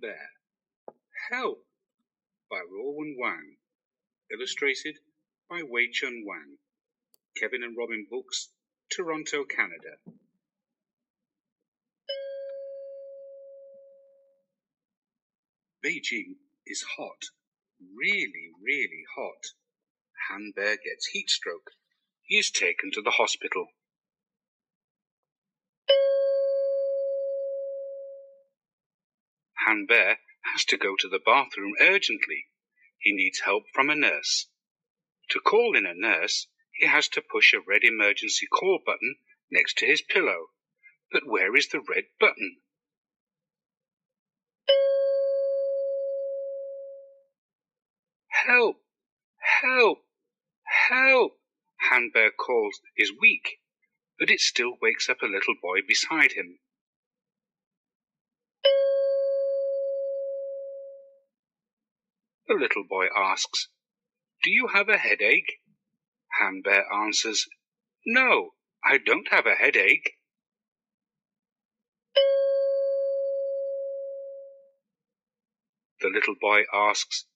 Bear. Help! By Rowan Wang. Illustrated by Wei Chun Wang. Kevin and Robin Books, Toronto, Canada. Beijing is hot. Really, really hot. Han Bear gets heat stroke. He is taken to the hospital. Han Bear has to go to the bathroom urgently. He needs help from a nurse. To call in a nurse, he has to push a red emergency call button next to his pillow. But where is the red button? Help! Help! Help! Han Bear calls is weak, but it still wakes up a little boy beside him. The little boy asks, Do you have a headache? Han Bear answers, No, I don't have a headache. The little boy asks,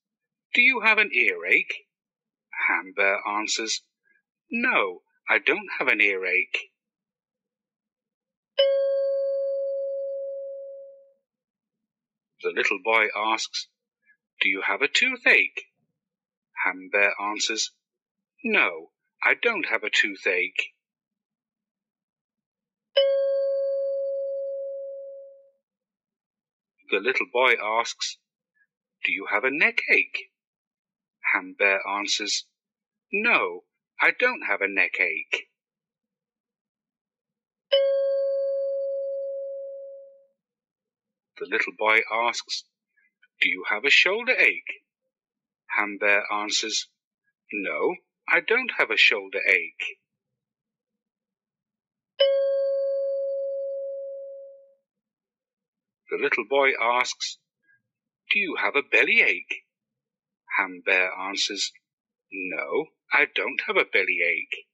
Do you have an earache? Han Bear answers, No, I don't have an earache. The little boy asks, Do you have a toothache? Han Bear answers, No, I don't have a toothache. The little boy asks, Do you have a neckache? Han Bear answers, No, I don't have a neckache. The little boy asks, Do you have a shoulder ache? Han Bear answers, No, I don't have a shoulder ache. The little boy asks, Do you have a belly ache? Han Bear answers, No, I don't have a belly ache.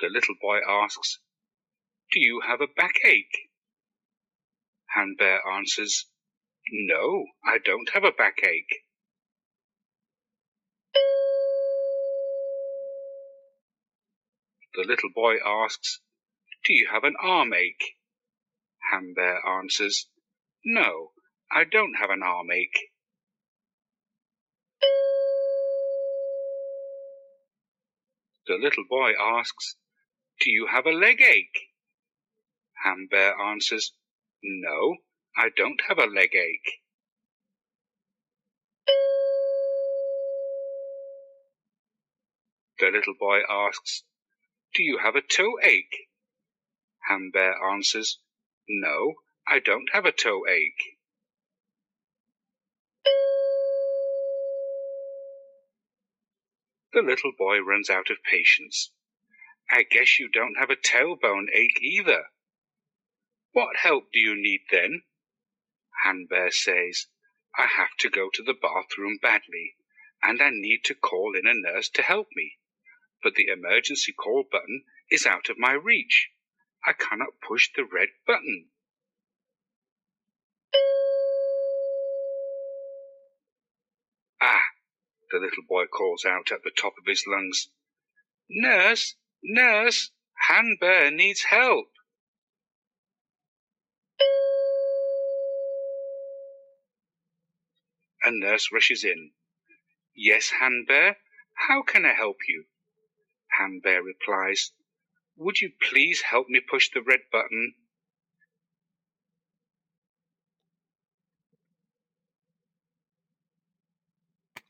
The little boy asks, Do you have a backache? Han Bear answers, No, I don't have a backache. The little boy asks, Do you have an arm ache? Han Bear answers, No, I don't have an arm ache. The little boy asks, Do you have a leg ache? Han Bear answers, No, I don't have a leg ache. The little boy asks, Do you have a toe ache? Han Bear answers, No, I don't have a toe ache. The little boy runs out of patience. I guess you don't have a tailbone ache either. What help do you need then? Han Bear says, I have to go to the bathroom badly, and I need to call in a nurse to help me. But the emergency call button is out of my reach. I cannot push the red button. Ah, the little boy calls out at the top of his lungs. Nurse, nurse, Han Bear needs help. A nurse rushes in. Yes, Han Bear, how can I help you? Han Bear replies, Would you please help me push the red button?